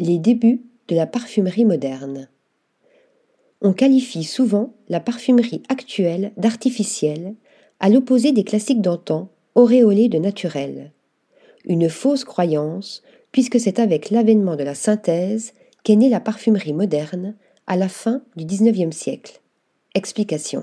Les débuts de la parfumerie moderne. On qualifie souvent la parfumerie actuelle d'artificielle, à l'opposé des classiques d'antan, auréolés de naturel. Une fausse croyance, puisque c'est avec l'avènement de la synthèse qu'est née la parfumerie moderne à la fin du XIXe siècle. Explication.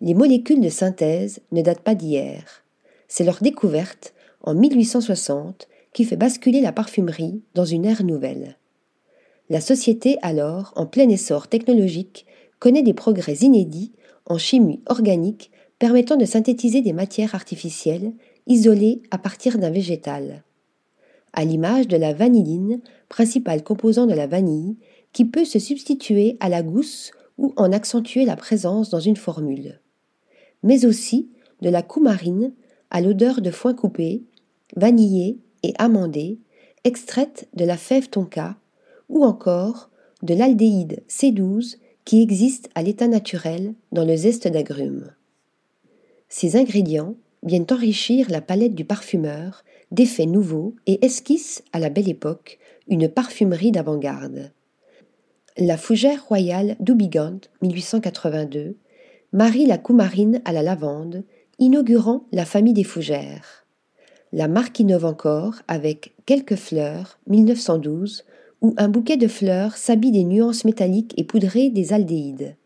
Les molécules de synthèse ne datent pas d'hier. C'est leur découverte, en 1860, qui fait basculer la parfumerie dans une ère nouvelle. La société, alors en plein essor technologique, connaît des progrès inédits en chimie organique permettant de synthétiser des matières artificielles isolées à partir d'un végétal. À l'image de la vanilline, principal composant de la vanille, qui peut se substituer à la gousse ou en accentuer la présence dans une formule. Mais aussi de la coumarine à l'odeur de foin coupé, vanillée et amandée, extraite de la fève tonka, ou encore de l'aldéhyde C12 qui existe à l'état naturel dans le zeste d'agrumes. Ces ingrédients viennent enrichir la palette du parfumeur d'effets nouveaux et esquissent à la belle époque une parfumerie d'avant-garde. La fougère royale d'Oubigant 1882 marie la coumarine à la lavande, inaugurant la famille des fougères. La marque innove encore avec Quelques fleurs, 1912, où un bouquet de fleurs s'habille des nuances métalliques et poudrées des aldéhydes.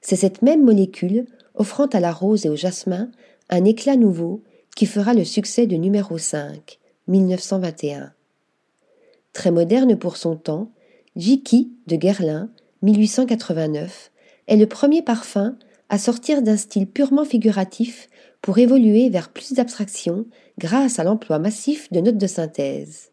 C'est cette même molécule, offrant à la rose et au jasmin un éclat nouveau, qui fera le succès de numéro 5, 1921. Très moderne pour son temps, Jiki de Guerlain, 1889, est le premier parfum à sortir d'un style purement figuratif pour évoluer vers plus d'abstraction grâce à l'emploi massif de notes de synthèse.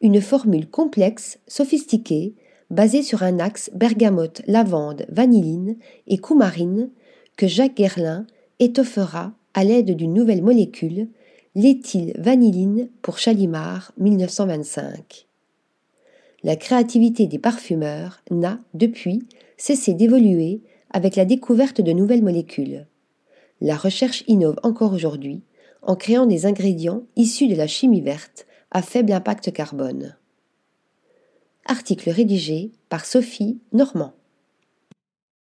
Une formule complexe, sophistiquée, basée sur un axe bergamote, lavande, vanilline et coumarine que Jacques Guerlain étoffera à l'aide d'une nouvelle molécule, l'éthylvanilline pour Chalimard 1925. La créativité des parfumeurs n'a, depuis, cessé d'évoluer avec la découverte de nouvelles molécules. La recherche innove encore aujourd'hui en créant des ingrédients issus de la chimie verte à faible impact carbone. Article rédigé par Sophie Normand.